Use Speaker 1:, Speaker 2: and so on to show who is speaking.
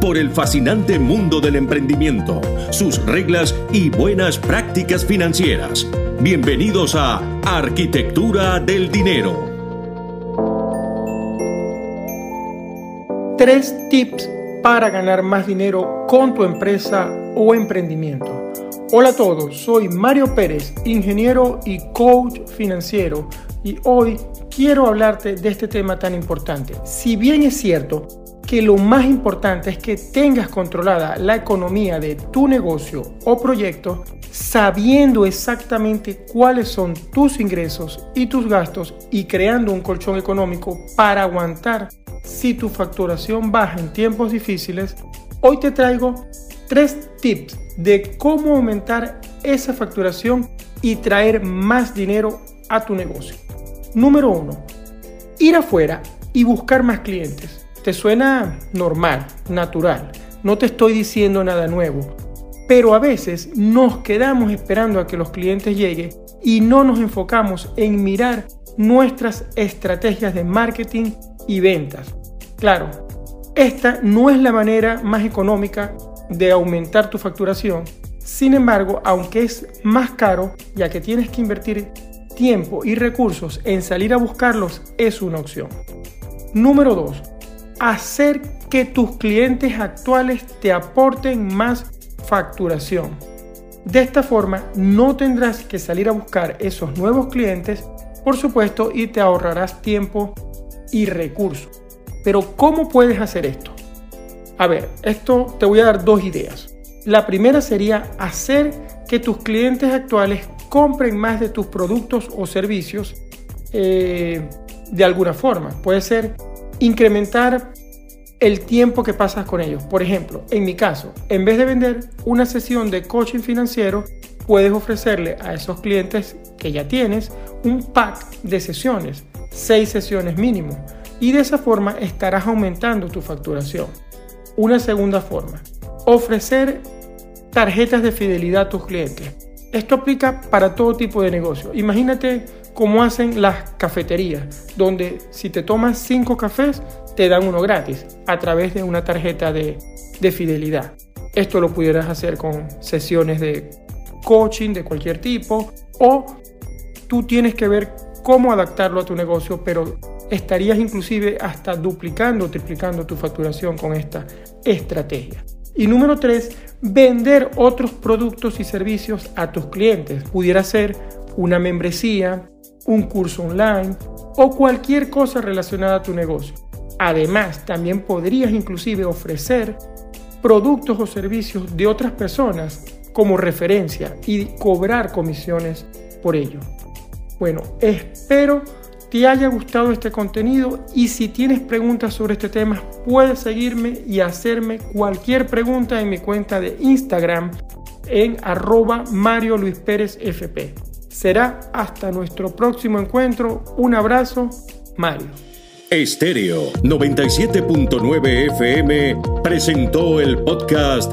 Speaker 1: por el fascinante mundo del emprendimiento, sus reglas y buenas prácticas financieras. Bienvenidos a Arquitectura del Dinero.
Speaker 2: Tres tips para ganar más dinero con tu empresa o emprendimiento. Hola a todos, soy Mario Pérez, ingeniero y coach financiero y hoy quiero hablarte de este tema tan importante. Si bien es cierto que lo más importante es que tengas controlada la economía de tu negocio o proyecto sabiendo exactamente cuáles son tus ingresos y tus gastos y creando un colchón económico para aguantar si tu facturación baja en tiempos difíciles, hoy te traigo tres tips de cómo aumentar esa facturación y traer más dinero a tu negocio. Número uno, ir afuera y buscar más clientes. Te suena normal, natural. No te estoy diciendo nada nuevo. Pero a veces nos quedamos esperando a que los clientes lleguen y no nos enfocamos en mirar nuestras estrategias de marketing y ventas. Claro, esta no es la manera más económica de aumentar tu facturación. Sin embargo, aunque es más caro, ya que tienes que invertir tiempo y recursos en salir a buscarlos, es una opción. Número 2 hacer que tus clientes actuales te aporten más facturación. De esta forma no tendrás que salir a buscar esos nuevos clientes, por supuesto, y te ahorrarás tiempo y recursos. Pero ¿cómo puedes hacer esto? A ver, esto te voy a dar dos ideas. La primera sería hacer que tus clientes actuales compren más de tus productos o servicios eh, de alguna forma. Puede ser incrementar el tiempo que pasas con ellos. Por ejemplo, en mi caso, en vez de vender una sesión de coaching financiero, puedes ofrecerle a esos clientes que ya tienes un pack de sesiones, seis sesiones mínimo, y de esa forma estarás aumentando tu facturación. Una segunda forma, ofrecer tarjetas de fidelidad a tus clientes. Esto aplica para todo tipo de negocio. Imagínate cómo hacen las cafeterías, donde si te tomas cinco cafés, te dan uno gratis a través de una tarjeta de, fidelidad. Esto lo pudieras hacer con sesiones de coaching de cualquier tipo o tú tienes que ver cómo adaptarlo a tu negocio, pero estarías inclusive hasta duplicando o triplicando tu facturación con esta estrategia. Y número tres, vender otros productos y servicios a tus clientes. Pudiera ser una membresía, un curso online o cualquier cosa relacionada a tu negocio. Además, también podrías inclusive ofrecer productos o servicios de otras personas como referencia y cobrar comisiones por ello. Bueno, espero te haya gustado este contenido y si tienes preguntas sobre este tema puedes seguirme y hacerme cualquier pregunta en mi cuenta de Instagram en arroba Mario Luis Pérez FP. Será hasta nuestro próximo encuentro. Un abrazo, Mario.
Speaker 1: Estéreo 97.9 FM presentó el podcast